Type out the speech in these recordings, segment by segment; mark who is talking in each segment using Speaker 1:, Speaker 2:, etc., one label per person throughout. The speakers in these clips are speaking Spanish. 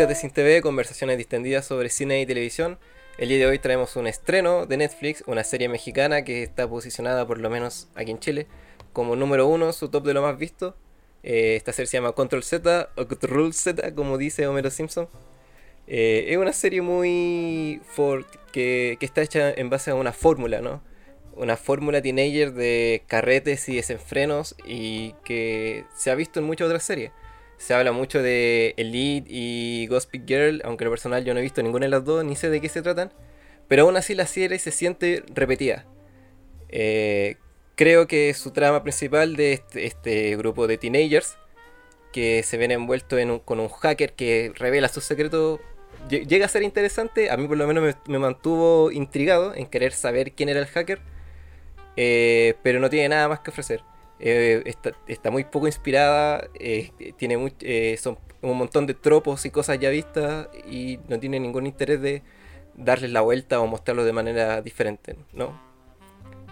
Speaker 1: podcast de Sin TV, conversaciones distendidas sobre cine y televisión. El día de hoy traemos un estreno de Netflix, una serie mexicana que está posicionada por lo menos aquí en Chile como número uno, su top de lo más visto. Eh, esta serie se llama Control Z o Control Z, como dice Homero Simpson. Eh, es una serie muy for que, que está hecha en base a una fórmula, ¿no? Una fórmula teenager de carretes y desenfrenos y que se ha visto en muchas otras series. Se habla mucho de Elite y Gossip Girl, aunque lo personal yo no he visto ninguna de las dos, ni sé de qué se tratan. Pero aún así la serie se siente repetida. Eh, creo que su trama principal de este, este grupo de teenagers que se ven envueltos con un hacker que revela sus secretos llega a ser interesante. A mí por lo menos me, mantuvo intrigado en querer saber quién era el hacker. Eh, pero no tiene nada más que ofrecer. Eh, está, muy poco inspirada, eh, tiene eh, son un montón de tropos y cosas ya vistas y no tiene ningún interés de darles la vuelta o mostrarlo de manera diferente, ¿no?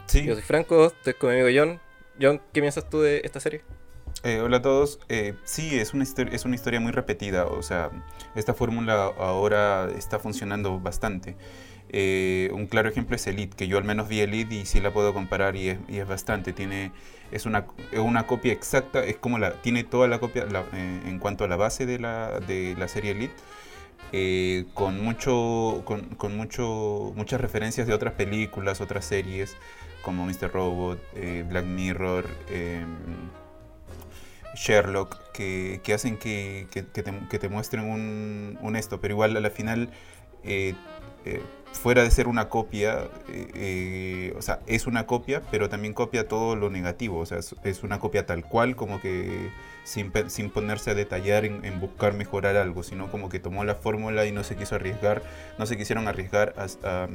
Speaker 1: Sí. Yo soy Franco, estoy con mi amigo John. John, ¿qué piensas tú de esta serie?
Speaker 2: Hola a todos. sí, es una, es una historia muy repetida. O sea, esta fórmula ahora está funcionando bastante. Eh, un claro ejemplo es Elite, que yo al menos vi Elite y sí la puedo comparar y es, y es bastante. Tiene, es, una, una copia exacta, es como la, tiene toda la copia eh, en cuanto a la base de la, de la serie Elite. Eh, con mucho con, con, mucho muchas referencias de otras películas otras series como Mr. Robot Black Mirror em, Sherlock que, que hacen que, que, te, que, te, muestren un, un, esto pero igual a la final fuera de ser una copia, eh, eh, o sea, es una copia, pero también copia todo lo negativo, o sea, es, una copia tal cual, como que sin, sin ponerse a detallar en, buscar mejorar algo, sino como que tomó la fórmula y no se quiso arriesgar, no se quisieron arriesgar a,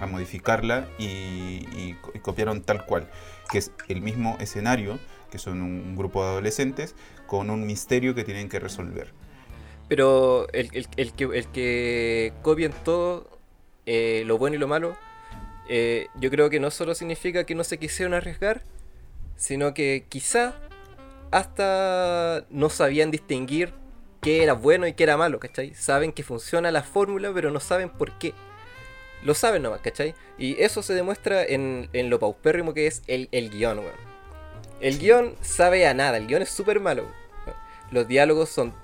Speaker 2: a, modificarla y, copiaron tal cual, que es el mismo escenario, que son un, grupo de adolescentes, con un misterio que tienen que resolver.
Speaker 1: Pero el, que, el todo eh, lo bueno y lo malo, eh, yo creo que no solo significa que no se quisieron arriesgar, sino que quizá hasta no sabían distinguir qué era bueno y qué era malo, ¿cachai? Saben que funciona la fórmula, pero no saben por qué. Lo saben nomás, ¿cachai? Y eso se demuestra en, lo paupérrimo que es el, el guion, weón. El guion sabe a nada, el guion es súper malo. Los diálogos son,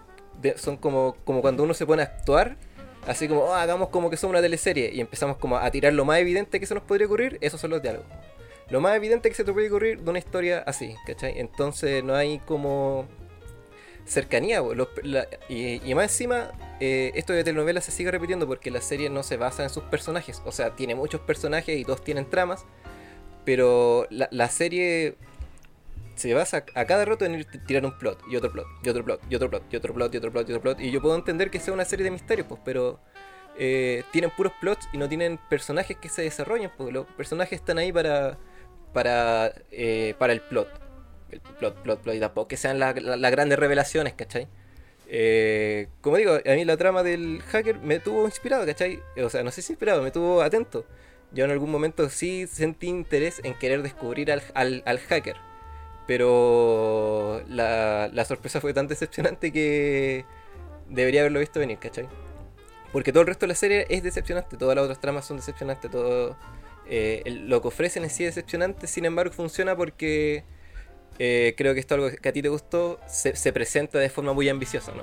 Speaker 1: son como, como cuando uno se pone a actuar Así como, oh, hagamos como que somos una teleserie y empezamos como a tirar lo más evidente que se nos podría ocurrir, esos son los diálogos. Lo más evidente que se te puede ocurrir de una historia así, ¿cachai? Entonces no hay como cercanía, y, más encima, eh, esto de telenovela se sigue repitiendo porque la serie no se basa en sus personajes, o sea, tiene muchos personajes y todos tienen tramas, pero la, la serie se basa a cada rato en ir tirar un plot y otro plot y otro plot y otro plot y otro plot y otro plot y otro plot y yo puedo entender que sea una serie de misterios pues pero eh, tienen puros plots y no tienen personajes que se desarrollen pues los personajes están ahí para para eh, para el plot el plot plot plot y tampoco que sean las grandes revelaciones ¿cachai? Eh, como digo, a mí la trama del hacker me tuvo inspirado, ¿cachai? O sea, no sé si inspirado, me tuvo atento. Yo en algún momento sí sentí interés en querer descubrir al, al, al hacker. Pero la, sorpresa fue tan decepcionante que debería haberlo visto venir, ¿cachai? Porque todo el resto de la serie es decepcionante, todas las otras tramas son decepcionantes, todo eh, lo que ofrecen en sí es decepcionante, sin embargo funciona porque eh, creo que esto algo que a ti te gustó, se, presenta de forma muy ambiciosa, ¿no?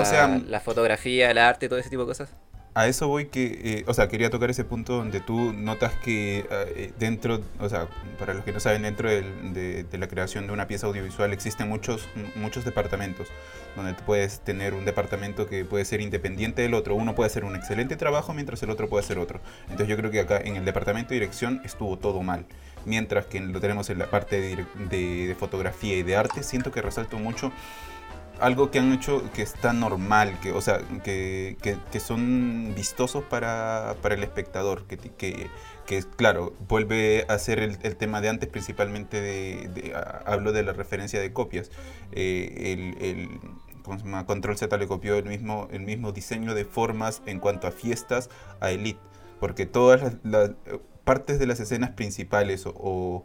Speaker 1: o sea, la fotografía, el arte, todo ese tipo de cosas
Speaker 2: a eso voy que, eh, o sea, quería tocar ese punto donde tú notas que eh, dentro, o sea, para los que no saben, dentro de, la creación de una pieza audiovisual existen muchos, muchos departamentos, donde puedes tener un departamento que puede ser independiente del otro, uno puede hacer un excelente trabajo mientras el otro puede hacer otro. Entonces yo creo que acá en el departamento de dirección estuvo todo mal, mientras que lo tenemos en la parte de, de fotografía y de arte, siento que resalto mucho algo que han hecho que está normal, que, o sea, que, que, son vistosos para, para el espectador, que, que, que, claro, vuelve a ser el, el tema de antes, principalmente de, hablo de la referencia de copias. Eh, el, el Control Z le copió el mismo, el mismo diseño de formas en cuanto a fiestas a Elite, porque todas las, partes de las escenas principales o o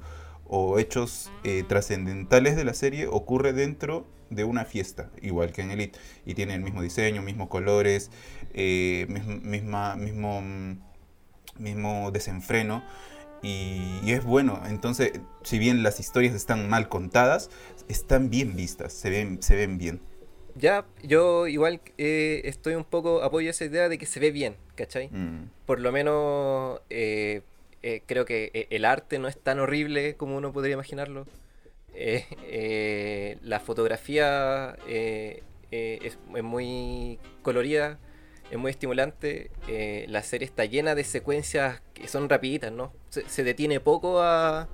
Speaker 2: hechos eh, trascendentales de la serie ocurre dentro de una fiesta, igual que en Elite. Y tiene el mismo diseño, mismos colores, eh, misma, mismo, mm, mismo desenfreno. Y, es bueno, entonces, si bien las historias están mal contadas, están bien vistas, se ven, se ven bien.
Speaker 1: Ya, yo igual eh, estoy un poco, apoyo esa idea de que se ve bien, ¿cachai? Mm. Por lo menos eh, eh, creo que el arte no es tan horrible como uno podría imaginarlo. la fotografía es, muy colorida, es muy estimulante. la serie está llena de secuencias que son rapiditas, ¿no? Se, detiene poco a,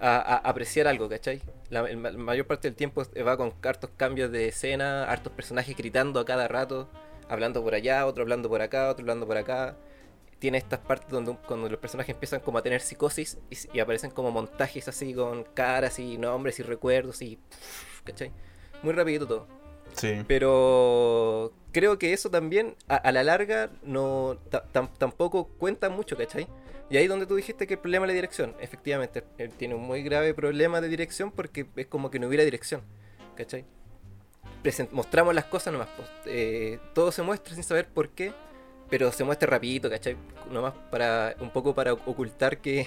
Speaker 1: a apreciar algo, ¿cachai? la, mayor parte del tiempo va con hartos cambios de escena, hartos personajes gritando a cada rato, hablando por allá, otro hablando por acá, otro hablando por acá. Tiene estas partes donde cuando los personajes empiezan como a tener psicosis y, aparecen como montajes así con caras y nombres y recuerdos y... ¿Cachai? Muy rápido todo.
Speaker 2: Sí.
Speaker 1: Pero creo que eso también a, la larga no tampoco cuenta mucho, ¿cachai? Y ahí es donde tú dijiste que el problema es la dirección. Efectivamente, él tiene un muy grave problema de dirección porque es como que no hubiera dirección. ¿Cachai? mostramos las cosas nomás. Pues, eh, todo se muestra sin saber por qué, pero se muestra rapidito, ¿cachai? Nomás para un poco para ocultar que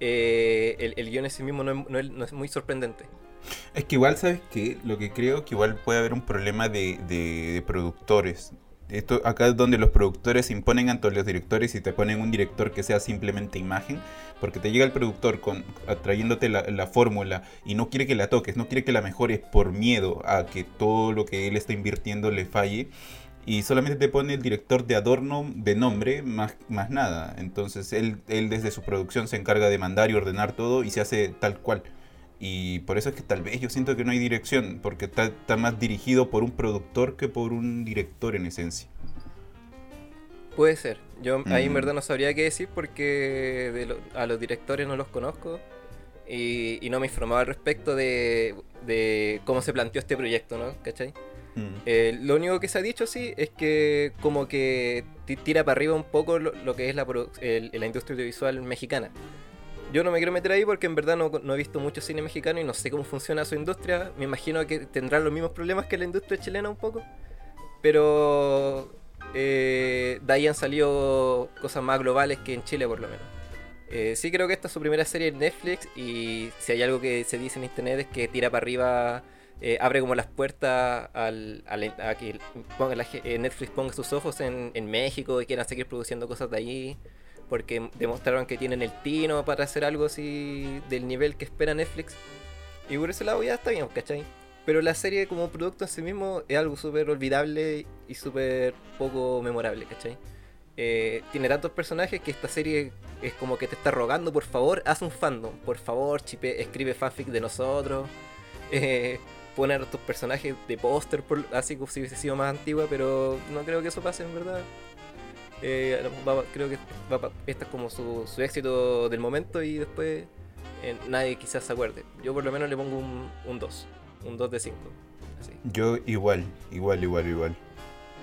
Speaker 1: eh, el, guion en sí mismo no es, muy sorprendente.
Speaker 2: Es que igual, ¿sabes qué? Lo que creo que igual puede haber un problema de, de productores esto, acá es donde los productores se imponen ante los directores y te ponen un director que sea simplemente imagen, porque te llega el productor con, trayéndote la, fórmula y no quiere que la toques, no quiere que la mejores por miedo a que todo lo que él está invirtiendo le falle. Y solamente te pone el director de adorno de nombre, más, más nada. Entonces él, él desde su producción se encarga de mandar y ordenar todo y se hace tal cual. Y por eso es que tal vez yo siento que no hay dirección, porque está, más dirigido por un productor que por un director en esencia.
Speaker 1: Puede ser. Yo ahí en mm. verdad no sabría qué decir porque a los directores no los conozco y, no me informaba al respecto de, cómo se planteó este proyecto, ¿no? ¿Cachai? Eh, lo único que se ha dicho, sí, es que como que tira para arriba un poco lo, que es la, la industria audiovisual mexicana. Yo no me quiero meter ahí porque en verdad no, he visto mucho cine mexicano y no sé cómo funciona su industria. Me imagino que tendrán los mismos problemas que la industria chilena un poco. Pero eh, de ahí han salido cosas más globales que en Chile por lo menos. Eh, sí creo que esta es su primera serie en Netflix y si hay algo que se dice en internet es que tira para arriba, eh, abre como las puertas al, a que Netflix ponga sus ojos en, en México y quieran seguir produciendo cosas de allí porque demostraron que tienen el tino para hacer algo así del nivel que espera Netflix. Y por ese lado ya está bien, ¿cachai? Pero la serie como producto en sí mismo es algo súper olvidable y súper poco memorable, ¿cachai? Eh, tiene tantos personajes que esta serie es como que te está rogando, por favor, haz un fandom, por favor, chipe, escribe fanfic de nosotros, eh, poner a tus personajes de póster, así como si hubiese sido más antigua, pero no creo que eso pase en verdad. Eh, creo que este es como su, éxito del momento y después eh, nadie quizás se acuerde. Yo por lo menos le pongo un 2, un 2 de 5.
Speaker 2: Yo igual, igual, igual, igual.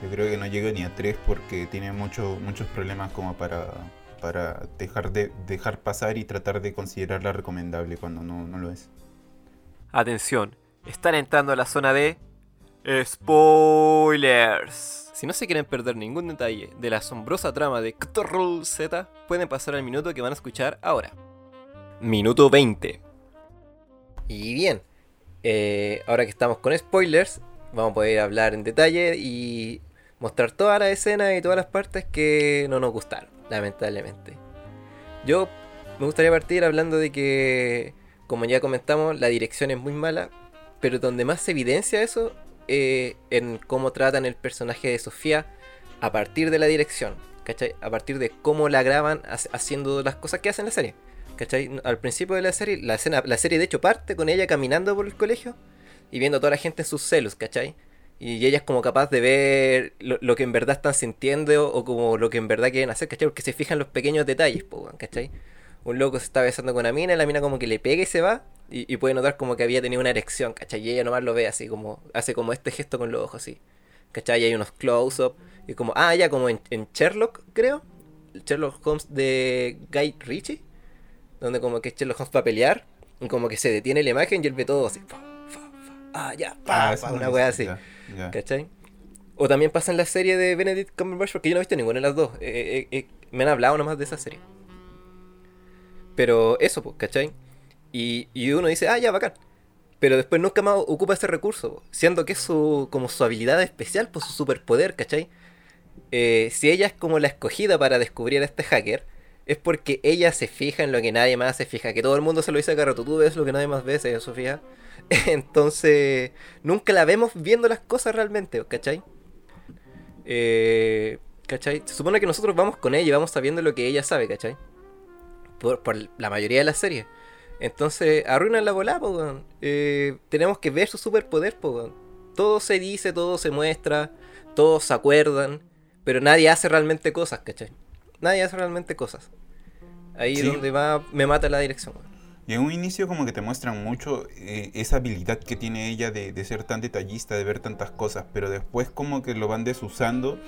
Speaker 2: Yo creo que no llega ni a 3 porque tiene mucho, muchos problemas como para, para dejar, de, dejar pasar y tratar de considerarla recomendable cuando no, no lo es.
Speaker 1: Atención, están entrando a la zona de spoilers. Si no se quieren perder ningún detalle de la asombrosa trama de Ctrl Z, pueden pasar al minuto que van a escuchar ahora. Minuto 20. Y bien, eh, ahora que estamos con spoilers, vamos a poder hablar en detalle y mostrar toda la escena y todas las partes que no nos gustaron, lamentablemente. Yo me gustaría partir hablando de que, como ya comentamos, la dirección es muy mala, pero donde más se evidencia eso eh, en cómo tratan el personaje de Sofía a partir de la dirección, ¿cachai? A partir de cómo la graban haciendo las cosas que hacen en la serie, ¿cachai? Al principio de la serie, la, escena, la serie de hecho parte con ella caminando por el colegio y viendo a toda la gente en sus celos, ¿cachai? Y ella es como capaz de ver lo, que en verdad están sintiendo o, como lo que en verdad quieren hacer, ¿cachai? Porque se fijan los pequeños detalles, ¿cachai? Un loco se está besando con una mina la mina como que le pega y se va y, puede notar como que había tenido una erección, ¿cachai? Y ella nomás lo ve así, como hace como este gesto con los ojos, así. ¿cachai? Y hay unos close-up. Y como, ah, ya como en, Sherlock, creo. Sherlock Holmes de Guy Ritchie. Donde como que Sherlock Holmes va a pelear. Y como que se detiene la imagen y él ve todo así. fa, fa, fa, ah, ya, pa,
Speaker 2: Ah,
Speaker 1: pa, una wea así.
Speaker 2: ya, ya.
Speaker 1: ¿Cachai? O también pasa en la serie de Benedict Cumberbatch, porque yo no he visto ninguna de las dos. Eh, eh, eh, me han hablado nomás de esa serie. Pero eso, pues, ¿cachai? Y, y uno dice, ah, ya, bacán. Pero después nunca más ocupa ese recurso, siendo que es su, como su habilidad especial, pues su superpoder, ¿cachai? Eh, si ella es como la escogida para descubrir a este hacker, es porque ella se fija en lo que nadie más se fija. Que todo el mundo se lo dice a Carrato, tú ves lo que nadie más ve, se Sofía. Entonces, nunca la vemos viendo las cosas realmente, ¿cachai? Eh, ¿Cachai? Se supone que nosotros vamos con ella y vamos sabiendo lo que ella sabe, ¿cachai? Por, por la mayoría de las series. Entonces, arruinan la bola, po, weón. Eh, tenemos que ver su superpoder, po, weón. Todo se dice, todo se muestra, todos se acuerdan, pero nadie hace realmente cosas, ¿cachai? Nadie hace realmente cosas. Ahí es donde va, me mata la dirección, weón.
Speaker 2: Y en un inicio como que te muestran mucho eh, esa habilidad que tiene ella de, de ser tan detallista, de ver tantas cosas, pero después como que lo van desusando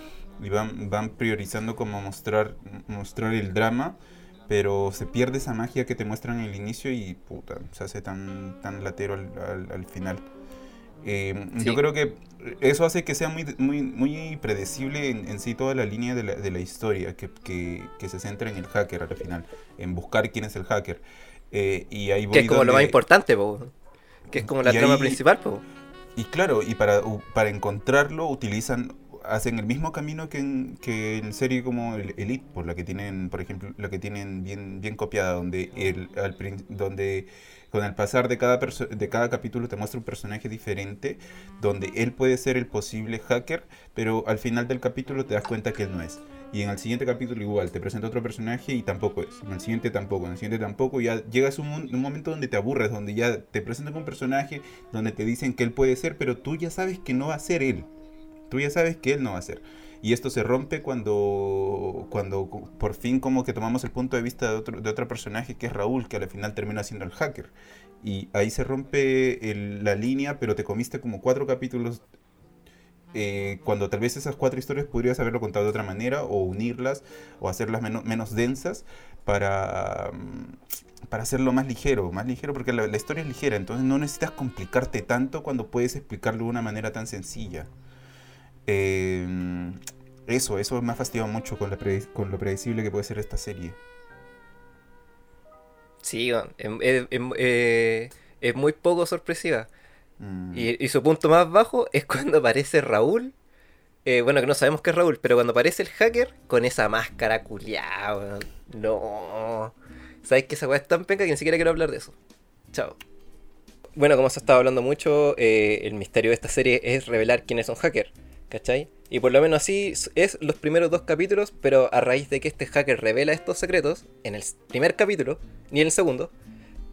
Speaker 2: y van, van priorizando como mostrar, mostrar el drama, pero se pierde esa magia que te muestran en el inicio y puta, se hace tan, tan latero al, al- al final. Eh,
Speaker 1: Sí.
Speaker 2: Yo creo que eso hace que sea muy, muy, muy predecible en, en sí toda la línea de la, de la historia, que, que, que se centra en el hacker al final, en buscar quién es el hacker. Eh, y ahí
Speaker 1: Que es como lo más importante, po. Que es como la
Speaker 2: Y
Speaker 1: trama
Speaker 2: ahí-
Speaker 1: principal, po.
Speaker 2: Y claro, y para, para encontrarlo utilizan, hacen el mismo camino que en, que en serie como el Elite, por la que tienen, por ejemplo, la que tienen bien, bien copiada, donde el, al donde con el pasar de cada de cada capítulo te muestra un personaje diferente, donde él puede ser el posible hacker, pero al final del capítulo te das cuenta que él no es. Y en el siguiente capítulo igual, te presenta otro personaje y tampoco es. En el siguiente tampoco, en el siguiente tampoco. Ya llegas a un, un momento donde te aburres, donde ya te presentan un personaje, donde te dicen que él puede ser, pero tú ya sabes que no va a ser él. Tú ya sabes que él no va a ser. Y esto se rompe cuando, cuando por fin como que tomamos el punto de vista de otro, de otro personaje que es Raúl, que al final termina siendo el hacker. Y ahí se rompe el- la línea, pero te comiste como cuatro capítulos eh, cuando tal vez esas cuatro historias podrías haberlo contado de otra manera o unirlas o hacerlas menos, densas para, mm, para hacerlo más ligero, más ligero porque la historia es ligera, entonces no necesitas complicarte tanto cuando puedes explicarlo de una manera tan sencilla. Eh, eso, eso me ha fastidiado mucho con, la predi- con lo predecible que puede ser esta serie.
Speaker 1: Sí. Em- em- em- eh, es muy poco sorpresiva.
Speaker 2: Mm,
Speaker 1: Y, y su punto más bajo es cuando aparece Raúl. eh, bueno, que no sabemos que es Raúl, pero cuando aparece el hacker con esa máscara culiada. No. Sabes que esa weá es tan penca que ni siquiera quiero hablar de eso. Chao. Bueno, como se ha estado hablando mucho, eh, el misterio de esta serie es revelar quién es un hacker. ¿Cachai? Y por lo menos así es los primeros dos capítulos, pero a raíz de que este hacker revela estos secretos, en el primer capítulo, ni en el segundo,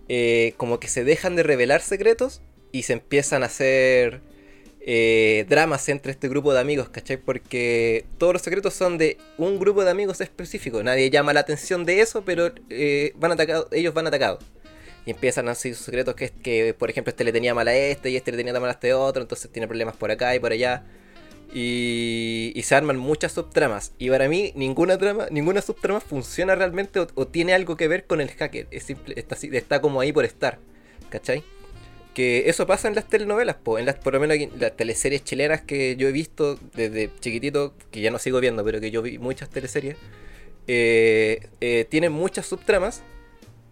Speaker 1: eh, como que se dejan de revelar secretos y se empiezan a hacer eh, dramas entre este grupo de amigos, ¿cachai? Porque todos los secretos son de un grupo de amigos específico. Nadie llama la atención de eso, pero eh, van atacados, ellos van atacados. Y empiezan así sus secretos que es que, por ejemplo, este le tenía mal a este y este le tenía mal a este otro, entonces tiene problemas por acá y por allá. Y, y se arman muchas subtramas. Y para mí, ninguna trama, ninguna subtrama funciona realmente o, tiene algo que ver con el hacker. Es simple, está, está como ahí por estar. ¿Cachai? Que eso pasa en las telenovelas, po, en las, por lo menos aquí, las teleseries chilenas que yo he visto desde chiquitito, que ya no sigo viendo, pero que yo vi muchas teleseries, eh, eh, tienen muchas subtramas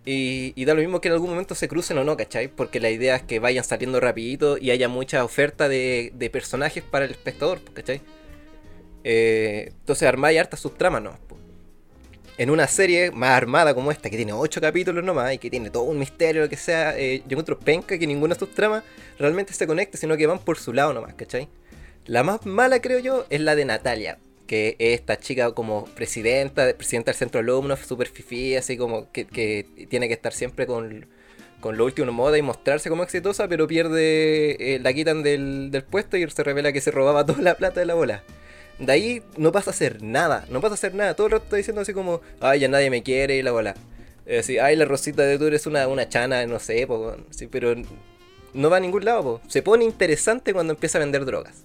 Speaker 1: y, da lo mismo que en algún momento se crucen o no, ¿cachai? Porque la idea es que vayan saliendo rapidito y haya mucha oferta de, de personajes para el espectador, ¿cachai? Eh, entonces armáis hartas subtramas, ¿no? En una serie más armada como esta, que tiene 8 capítulos nomás y que tiene todo un misterio, lo que sea, eh, yo encuentro penca que ninguna subtrama realmente se conecte, sino que van por su lado nomás, ¿cachai? La más mala, creo yo, es la de Natalia, que es esta chica como presidenta, presidenta del centro de alumnos, super fifí, así como que, tiene que estar siempre con, con lo último en moda y mostrarse como exitosa, pero pierde, eh, la quitan del, del puesto y se revela que se robaba toda la plata de la bola. De ahí no pasa a hacer nada, no pasa a hacer nada. Todo el rato está diciendo así como, ay, ya nadie me quiere y la bola. Es decir, ay, la Rosita de tú eres una, una chana, no sé, sí, pero no va a ningún lado. Se pone interesante cuando empieza a vender drogas.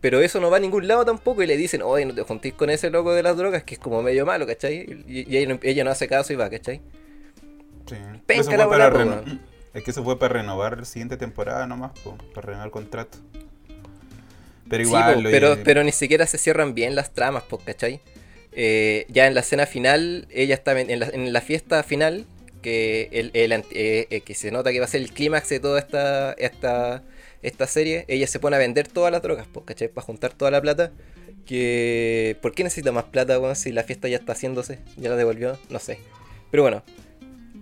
Speaker 1: Pero eso no va a ningún lado tampoco y le dicen, oye, no te juntís con ese loco de las drogas que es como medio malo, ¿cachai? Y, y ella, no, ella no hace caso y va, ¿cachai?
Speaker 2: Sí.
Speaker 1: Penca
Speaker 2: Eso fue
Speaker 1: la
Speaker 2: para reno-
Speaker 1: po.
Speaker 2: Es que eso fue para renovar la siguiente temporada nomás, po, para renovar el contrato. Pero
Speaker 1: Sí,
Speaker 2: igual,
Speaker 1: po,
Speaker 2: lo-
Speaker 1: pero, pero ni siquiera se cierran bien las tramas, pues, ¿cachai? Eh, ya en la escena final, ella estaba en, la, en la fiesta final, que, el, el eh, eh, que se nota que va a ser el clímax de toda esta, esta, esta serie, ella se pone a vender todas las drogas, pues, ¿cachai? Para juntar toda la plata. Que, ¿Por qué necesita más plata, weón? Si la fiesta ya está haciéndose, ya la devolvió, no sé. Pero bueno.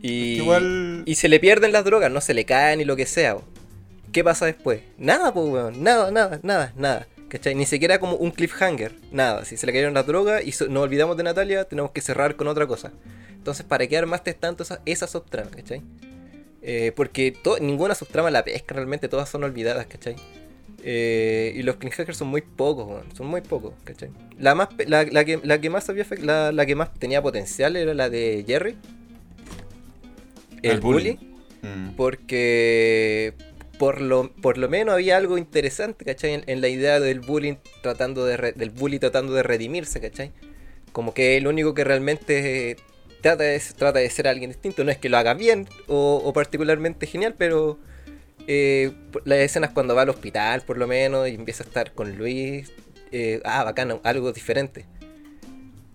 Speaker 1: Y,
Speaker 2: igual-
Speaker 1: y se le pierden las drogas, no se le caen ni lo que sea. ¿Qué pasa después? Nada, pues, weón. Nada, nada, nada, nada. ¿Cachai? Ni siquiera como un cliffhanger. Nada. Si se le cayeron las drogas y so- nos olvidamos de Natalia, tenemos que cerrar con otra cosa. Entonces, ¿para qué armaste tanto esa, esa subtrama, ¿cachai? Eh, porque ninguna subtrama la pesca realmente, todas son olvidadas, ¿cachai? Eh, y los cliffhangers son muy pocos. Son muy pocos, ¿cachai? La, más, la, la que, la que más había, la, la que más tenía potencial era la de Jerry. El,
Speaker 2: El bully.
Speaker 1: bully
Speaker 2: Mm.
Speaker 1: porque por lo, por lo menos había algo interesante, ¿cachai? En, en la idea del bullying tratando de re- del bully tratando de redimirse, ¿cachai? Como que el único que realmente trata de, trata de ser alguien distinto. No es que lo haga bien o, particularmente genial, pero eh, las escenas cuando va al hospital, por lo menos, y empieza a estar con Luis, eh, ah, bacano, algo diferente.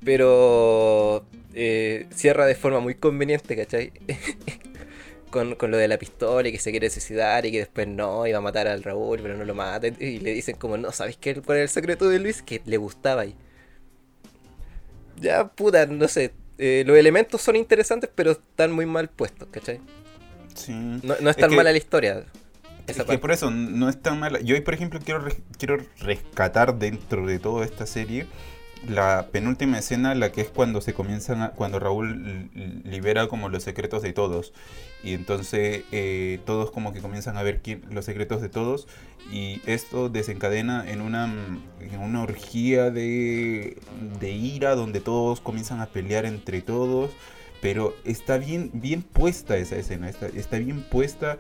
Speaker 1: Pero eh, cierra de forma muy conveniente, ¿cachai? con, con lo de la pistola y que se quiere suicidar y que después no, iba a matar al Raúl, pero no lo mata. Y le dicen como, no, ¿sabes qué? ¿Cuál el secreto de Luis? Que le gustaba ahí. Ya, puta, no sé. Eh, los elementos son interesantes, pero están muy mal puestos, ¿cachai?
Speaker 2: Sí.
Speaker 1: No, no es
Speaker 2: Es
Speaker 1: tan
Speaker 2: que-
Speaker 1: mala la historia.
Speaker 2: Es que por eso no es tan mala. Yo hoy, por ejemplo, quiero, quiero rescatar dentro de toda esta serie la penúltima escena, la que es cuando se comienzan a, cuando Raúl libera como los secretos de todos. Y entonces eh, todos como que comienzan a ver quién- los secretos de todos. Y esto desencadena en una, en una orgía de, de ira donde todos comienzan a pelear entre todos. Pero está bien, bien puesta esa escena, está, está bien puesta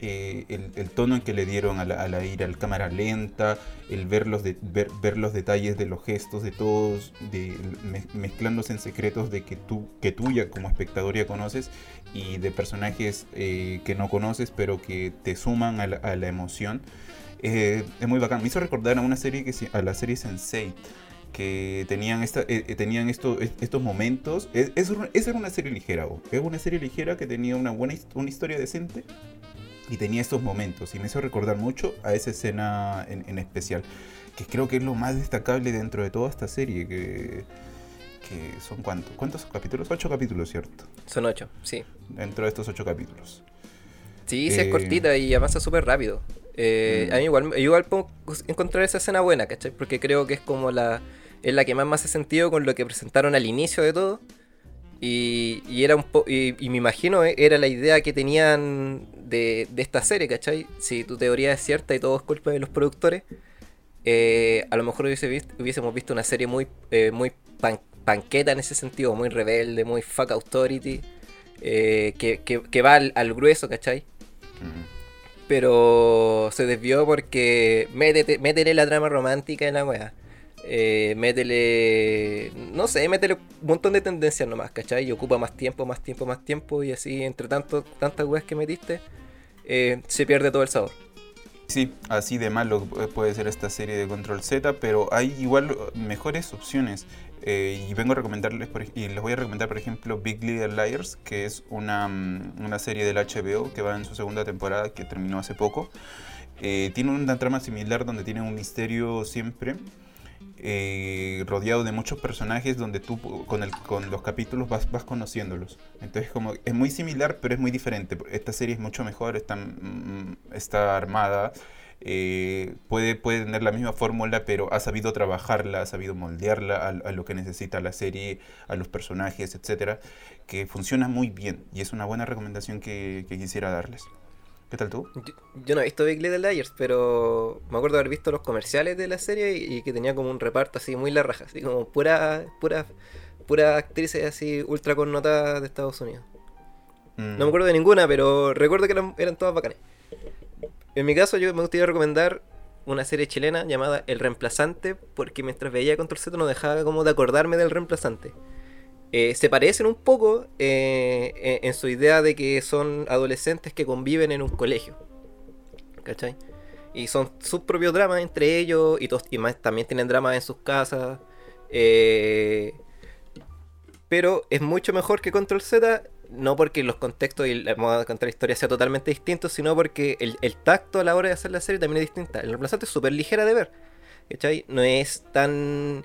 Speaker 2: eh, el, el tono en que le dieron a la, a la ira, el cámara lenta, el ver los, de- ver, ver los detalles de los gestos de todos, de, me- mezclándose en secretos de que tú, que tú ya como espectador ya conoces y de personajes eh, que no conoces pero que te suman a la, a la emoción. Eh, es muy bacán. Me hizo recordar a una serie que a la serie Sensei que tenían esta, eh, eh, tenían esto, es- estos momentos. Es, es esa era una serie ligera, bo. es una serie ligera que tenía una buena una historia decente y tenía estos momentos. Y me hizo recordar mucho a esa escena en, en especial, que creo que es lo más destacable dentro de toda esta serie. Que, que son cuántos, ¿cuántos capítulos? Ocho capítulos, ¿cierto?
Speaker 1: Son ocho, sí.
Speaker 2: Dentro de estos ocho capítulos.
Speaker 1: Sí, sí, es
Speaker 2: Eh,
Speaker 1: cortita y avanza súper rápido. Eh,
Speaker 2: Mm.
Speaker 1: A mí igual, igual puedo encontrar esa escena buena, ¿cachai? Porque creo que es como la, es la que más me hace sentido con lo que presentaron al inicio de todo. Y, y era un po y, y me imagino eh, era la idea que tenían de, de esta serie, ¿cachai? Si tu teoría es cierta y todo es culpa de los productores, eh, a lo mejor hubiese visto- hubiésemos visto una serie muy, eh, muy pan- panqueta en ese sentido, muy rebelde, muy fuck authority, eh, que, que- que va al, al grueso, ¿cachai? Pero se desvió porque métete, métele la trama romántica en la wea. Eh, métele, no sé, métele un montón de tendencias nomás, ¿cachai? Y ocupa más tiempo, más tiempo, más tiempo. Y así, entre tanto, tantas weas que metiste, eh, se pierde todo el sabor.
Speaker 2: Sí, así de malo puede ser esta serie de Control Z, pero hay igual mejores opciones. Eh, y vengo a recomendarles, por y les voy a recomendar, por ejemplo, Big Little Liars, que es una, mm, una serie del HBO que va en su segunda temporada, que terminó hace poco. Eh, tiene una trama similar donde tiene un misterio siempre, eh, rodeado de muchos personajes, donde tú con, el, con los capítulos vas, vas conociéndolos. Entonces, como es muy similar, pero es muy diferente. Esta serie es mucho mejor, está, mm, está armada. eh, puede, puede tener la misma fórmula, pero ha sabido trabajarla, ha sabido moldearla a, lo que necesita la serie, a los personajes, etcétera, que funciona muy bien y es una buena recomendación que quisiera darles. ¿Qué tal tú?
Speaker 1: Yo, yo no he visto Big Little Liars, pero me acuerdo haber visto los comerciales de la serie y, y que tenía como un reparto así muy la raja, así como pura, pura, pura actrices así ultra connotadas de Estados Unidos.
Speaker 2: Mm,
Speaker 1: No me acuerdo de ninguna, pero recuerdo que eran, eran todas bacanas. En mi caso, yo me gustaría recomendar una serie chilena llamada El Reemplazante, porque mientras veía Control Z no dejaba como de acordarme del reemplazante. Eh, se parecen un poco eh, en su idea de que son adolescentes que conviven en un colegio. ¿Cachai? Y son sus propios dramas entre ellos y, también tienen dramas en sus casas. Eh, pero es mucho mejor que Control Z, no porque los contextos y la moda de contar la historia sea totalmente distintos, sino porque el, tacto a la hora de hacer la serie también es distinta. El reemplazante es súper ligera de ver, ¿cachai? No es tan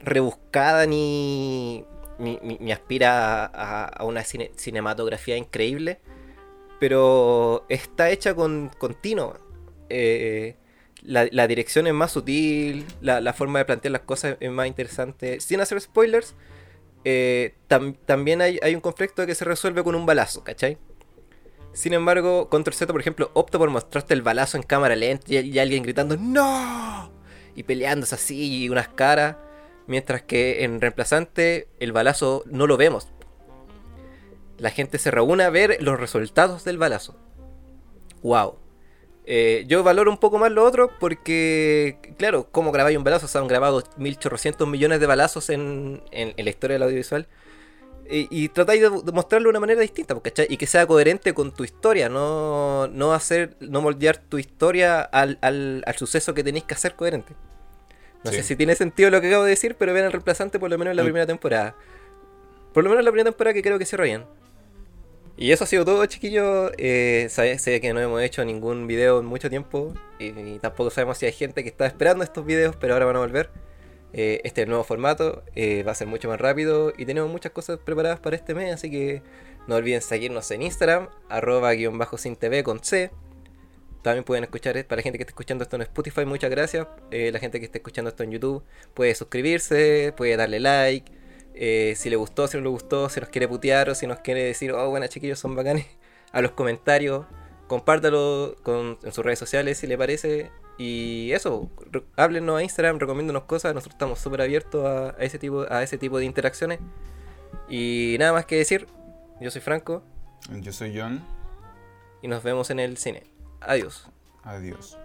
Speaker 1: rebuscada ni, ni, aspira a, una cinematografía increíble, pero está hecha con continuo. Eh, la, dirección es más sutil, la, forma de plantear las cosas es más interesante. Sin hacer spoilers, eh, también hay, un conflicto que se resuelve con un balazo, ¿cachai? Sin embargo, Control Z, por ejemplo, opta por mostrarte el balazo en cámara lenta y, alguien gritando ¡No! Y peleándose así y unas caras. Mientras que en reemplazante el balazo no lo vemos. La gente se reúne a ver los resultados del balazo. ¡Wow! Eh, yo valoro un poco más lo otro porque, claro, como grabáis un balazo, se han grabado 1800 millones de balazos en, la historia del audiovisual. Y, tratáis de, mostrarlo de una manera distinta, Y que sea coherente con tu historia, no, no hacer, no moldear tu historia al, suceso que tenéis que hacer coherente. No sé si tiene sentido lo que acabo de decir, pero vean el reemplazante por lo menos en la primera temporada. Por lo menos en la primera temporada que creo que cierra bien. Y eso ha sido todo, chiquillos. Eh, sé, que no hemos hecho ningún video en mucho tiempo. Y, tampoco sabemos si hay gente que está esperando estos videos, pero ahora van a volver. Eh, este es el nuevo formato. Eh, va a ser mucho más rápido. Y tenemos muchas cosas preparadas para este mes. Así que no olviden seguirnos en Instagram. Arroba guion bajo sin TV con C. También pueden escuchar, para la gente que esté escuchando esto en Spotify, muchas gracias. la gente que esté escuchando esto en YouTube puede suscribirse, puede darle like eh, si le gustó, si no le gustó, si nos quiere putear o si nos quiere decir, oh, bueno, chiquillos, son bacanes, a los comentarios. Compártalo en sus redes sociales si le parece. Y eso, háblenos a Instagram, recomiéndonos cosas. Nosotros estamos súper abiertos a, ese tipo, a ese tipo de interacciones. Y nada más que decir, yo soy Franco.
Speaker 2: Yo soy John.
Speaker 1: Y nos vemos en el cine. Adiós.
Speaker 2: Adiós.